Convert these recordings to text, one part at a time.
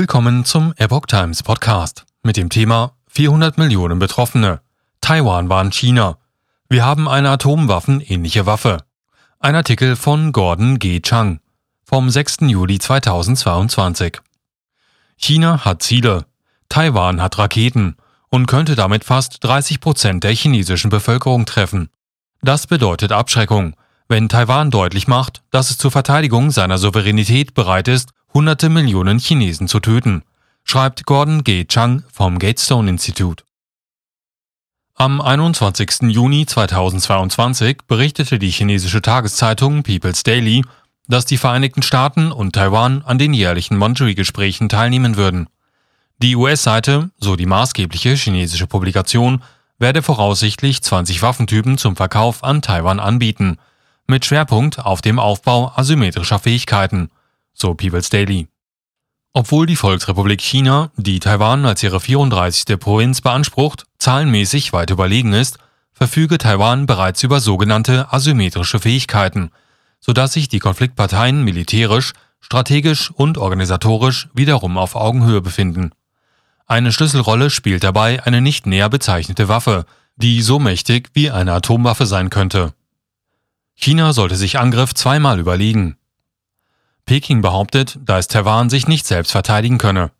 Willkommen zum Epoch Times Podcast mit dem Thema 400 Millionen Betroffene. Taiwan warnt China. Wir haben eine atomwaffenähnliche Waffe. Ein Artikel von Gordon G. Chang vom 6. Juli 2022. China hat Ziele. Taiwan hat Raketen und könnte damit fast 30 Prozent der chinesischen Bevölkerung treffen. Das bedeutet Abschreckung, wenn Taiwan deutlich macht, dass es zur Verteidigung seiner Souveränität bereit ist, hunderte Millionen Chinesen zu töten, schreibt Gordon G. Chang vom Gatestone Institute. Am 21. Juni 2022 berichtete die chinesische Tageszeitung People's Daily, dass die Vereinigten Staaten und Taiwan an den jährlichen Monterey-Gesprächen teilnehmen würden. Die US-Seite, so die maßgebliche chinesische Publikation, werde voraussichtlich 20 Waffentypen zum Verkauf an Taiwan anbieten, mit Schwerpunkt auf dem Aufbau asymmetrischer Fähigkeiten so People's Daily. Obwohl die Volksrepublik China, die Taiwan als ihre 34. Provinz beansprucht, zahlenmäßig weit überlegen ist, verfüge Taiwan bereits über sogenannte asymmetrische Fähigkeiten, sodass sich die Konfliktparteien militärisch, strategisch und organisatorisch wiederum auf Augenhöhe befinden. Eine Schlüsselrolle spielt dabei eine nicht näher bezeichnete Waffe, die so mächtig wie eine Atomwaffe sein könnte. China sollte sich Angriff zweimal überlegen. Peking behauptet, dass Taiwan sich nicht selbst verteidigen könne.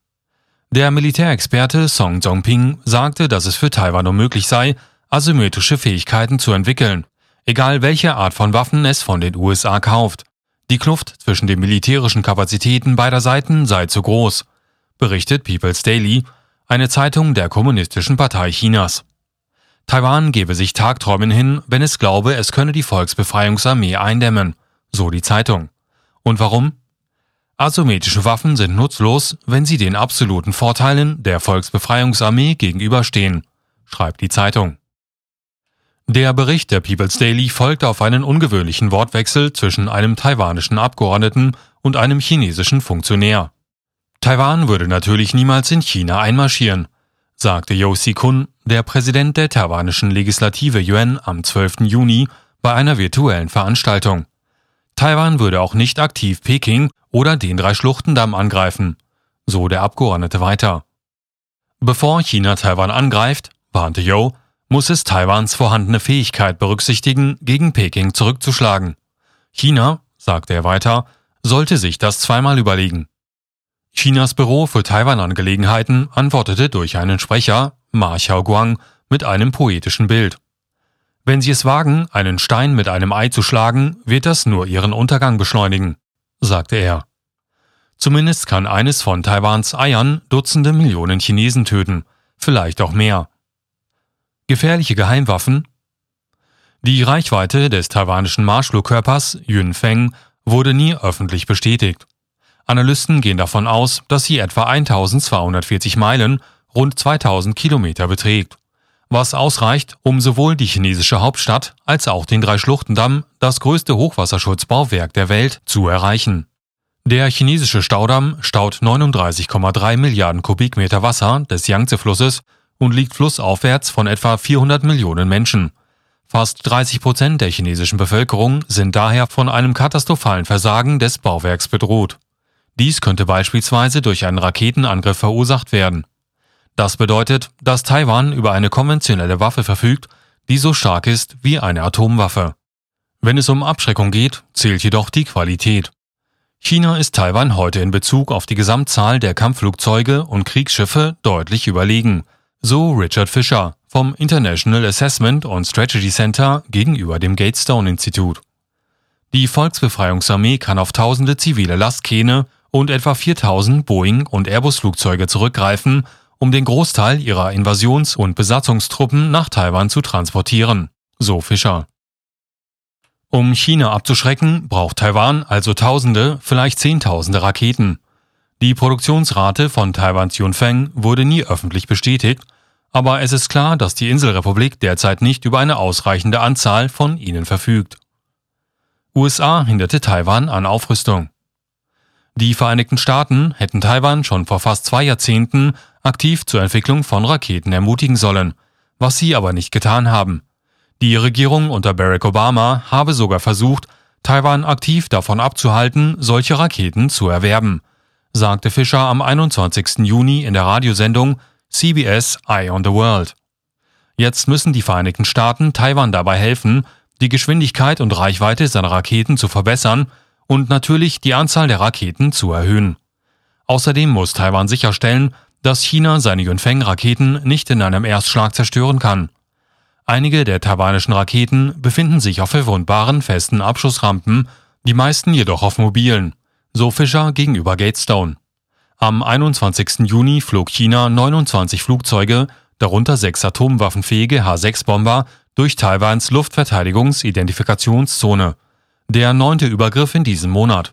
Der Militärexperte Song Zongping sagte, dass es für Taiwan unmöglich sei, asymmetrische Fähigkeiten zu entwickeln, egal welche Art von Waffen es von den USA kauft. Die Kluft zwischen den militärischen Kapazitäten beider Seiten sei zu groß, berichtet People's Daily, eine Zeitung der Kommunistischen Partei Chinas. Taiwan gebe sich Tagträumen hin, wenn es glaube, es könne die Volksbefreiungsarmee eindämmen, so die Zeitung. Und warum? Asymmetrische Waffen sind nutzlos, wenn sie den absoluten Vorteilen der Volksbefreiungsarmee gegenüberstehen, schreibt die Zeitung. Der Bericht der People's Daily folgt auf einen ungewöhnlichen Wortwechsel zwischen einem taiwanischen Abgeordneten und einem chinesischen Funktionär. Taiwan würde natürlich niemals in China einmarschieren, sagte Yo Si-kun, der Präsident der taiwanischen Legislative Yuan, am 12. Juni bei einer virtuellen Veranstaltung. Taiwan würde auch nicht aktiv Peking oder den Drei-Schluchtendamm angreifen, so der Abgeordnete weiter. Bevor China Taiwan angreift, warnte Yo, muss es Taiwans vorhandene Fähigkeit berücksichtigen, gegen Peking zurückzuschlagen. China, sagte er weiter, sollte sich das zweimal überlegen. Chinas Büro für Taiwan-Angelegenheiten antwortete durch einen Sprecher, Ma Xiaoguang, mit einem poetischen Bild. Wenn Sie es wagen, einen Stein mit einem Ei zu schlagen, wird das nur Ihren Untergang beschleunigen, sagte er. Zumindest kann eines von Taiwans Eiern Dutzende Millionen Chinesen töten, vielleicht auch mehr. Gefährliche Geheimwaffen? Die Reichweite des taiwanischen Marschflugkörpers Yunfeng wurde nie öffentlich bestätigt. Analysten gehen davon aus, dass sie etwa 1240 Meilen, rund 2000 Kilometer beträgt was ausreicht, um sowohl die chinesische Hauptstadt als auch den Dreischluchtendamm, das größte Hochwasserschutzbauwerk der Welt, zu erreichen. Der chinesische Staudamm staut 39,3 Milliarden Kubikmeter Wasser des Yangtze-Flusses und liegt flussaufwärts von etwa 400 Millionen Menschen. Fast 30 Prozent der chinesischen Bevölkerung sind daher von einem katastrophalen Versagen des Bauwerks bedroht. Dies könnte beispielsweise durch einen Raketenangriff verursacht werden. Das bedeutet, dass Taiwan über eine konventionelle Waffe verfügt, die so stark ist wie eine Atomwaffe. Wenn es um Abschreckung geht, zählt jedoch die Qualität. China ist Taiwan heute in Bezug auf die Gesamtzahl der Kampfflugzeuge und Kriegsschiffe deutlich überlegen, so Richard Fisher vom International Assessment and Strategy Center gegenüber dem Gatestone Institut. Die Volksbefreiungsarmee kann auf tausende zivile Lastkähne und etwa 4000 Boeing- und Airbus-Flugzeuge zurückgreifen um den Großteil ihrer Invasions- und Besatzungstruppen nach Taiwan zu transportieren, so Fischer. Um China abzuschrecken, braucht Taiwan also Tausende, vielleicht Zehntausende Raketen. Die Produktionsrate von Taiwans Yunfeng wurde nie öffentlich bestätigt, aber es ist klar, dass die Inselrepublik derzeit nicht über eine ausreichende Anzahl von ihnen verfügt. USA hinderte Taiwan an Aufrüstung. Die Vereinigten Staaten hätten Taiwan schon vor fast zwei Jahrzehnten aktiv zur Entwicklung von Raketen ermutigen sollen, was sie aber nicht getan haben. Die Regierung unter Barack Obama habe sogar versucht, Taiwan aktiv davon abzuhalten, solche Raketen zu erwerben, sagte Fischer am 21. Juni in der Radiosendung CBS Eye on the World. Jetzt müssen die Vereinigten Staaten Taiwan dabei helfen, die Geschwindigkeit und Reichweite seiner Raketen zu verbessern und natürlich die Anzahl der Raketen zu erhöhen. Außerdem muss Taiwan sicherstellen, dass China seine Yunfeng-Raketen nicht in einem Erstschlag zerstören kann. Einige der taiwanischen Raketen befinden sich auf verwundbaren festen Abschussrampen, die meisten jedoch auf mobilen, so Fischer gegenüber Gatestone. Am 21. Juni flog China 29 Flugzeuge, darunter sechs atomwaffenfähige H-6-Bomber, durch Taiwans Luftverteidigungsidentifikationszone. Der neunte Übergriff in diesem Monat.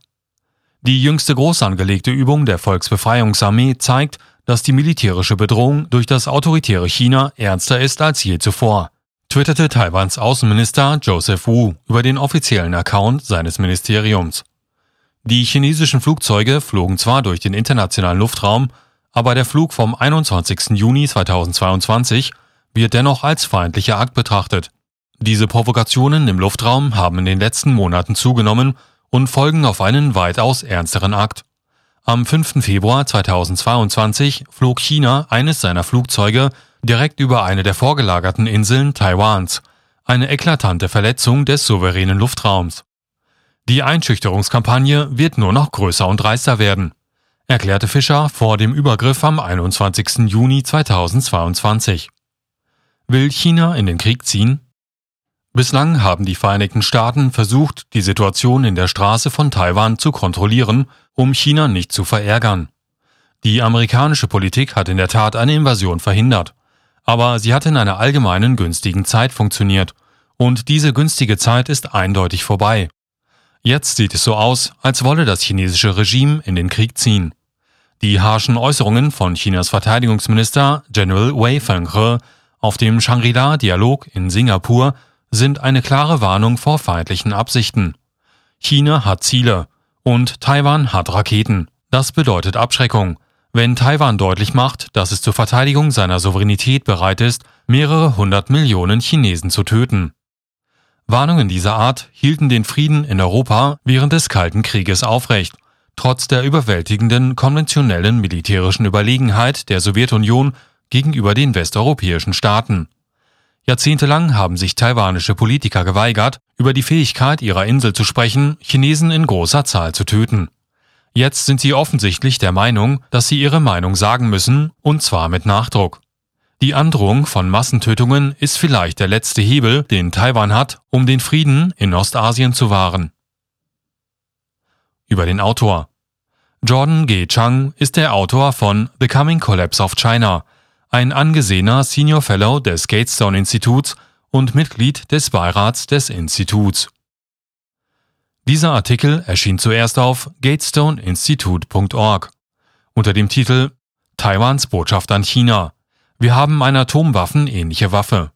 Die jüngste groß angelegte Übung der Volksbefreiungsarmee zeigt, dass die militärische Bedrohung durch das autoritäre China ernster ist als je zuvor, twitterte Taiwans Außenminister Joseph Wu über den offiziellen Account seines Ministeriums. Die chinesischen Flugzeuge flogen zwar durch den internationalen Luftraum, aber der Flug vom 21. Juni 2022 wird dennoch als feindlicher Akt betrachtet. Diese Provokationen im Luftraum haben in den letzten Monaten zugenommen und folgen auf einen weitaus ernsteren Akt. Am 5. Februar 2022 flog China eines seiner Flugzeuge direkt über eine der vorgelagerten Inseln Taiwans, eine eklatante Verletzung des souveränen Luftraums. Die Einschüchterungskampagne wird nur noch größer und dreister werden, erklärte Fischer vor dem Übergriff am 21. Juni 2022. Will China in den Krieg ziehen? Bislang haben die Vereinigten Staaten versucht, die Situation in der Straße von Taiwan zu kontrollieren, um China nicht zu verärgern. Die amerikanische Politik hat in der Tat eine Invasion verhindert, aber sie hat in einer allgemeinen günstigen Zeit funktioniert, und diese günstige Zeit ist eindeutig vorbei. Jetzt sieht es so aus, als wolle das chinesische Regime in den Krieg ziehen. Die harschen Äußerungen von Chinas Verteidigungsminister General Wei Fenghe auf dem Shangri-La-Dialog in Singapur sind eine klare Warnung vor feindlichen Absichten. China hat Ziele und Taiwan hat Raketen. Das bedeutet Abschreckung. Wenn Taiwan deutlich macht, dass es zur Verteidigung seiner Souveränität bereit ist, mehrere hundert Millionen Chinesen zu töten. Warnungen dieser Art hielten den Frieden in Europa während des Kalten Krieges aufrecht, trotz der überwältigenden konventionellen militärischen Überlegenheit der Sowjetunion gegenüber den westeuropäischen Staaten. Jahrzehntelang haben sich taiwanische Politiker geweigert, über die Fähigkeit ihrer Insel zu sprechen, Chinesen in großer Zahl zu töten. Jetzt sind sie offensichtlich der Meinung, dass sie ihre Meinung sagen müssen, und zwar mit Nachdruck. Die Androhung von Massentötungen ist vielleicht der letzte Hebel, den Taiwan hat, um den Frieden in Ostasien zu wahren. Über den Autor Jordan G. Chang ist der Autor von The Coming Collapse of China, ein angesehener Senior Fellow des Gatestone Instituts und Mitglied des Beirats des Instituts. Dieser Artikel erschien zuerst auf gatestoneinstitute.org unter dem Titel Taiwans Botschaft an China. Wir haben eine atomwaffenähnliche Waffe.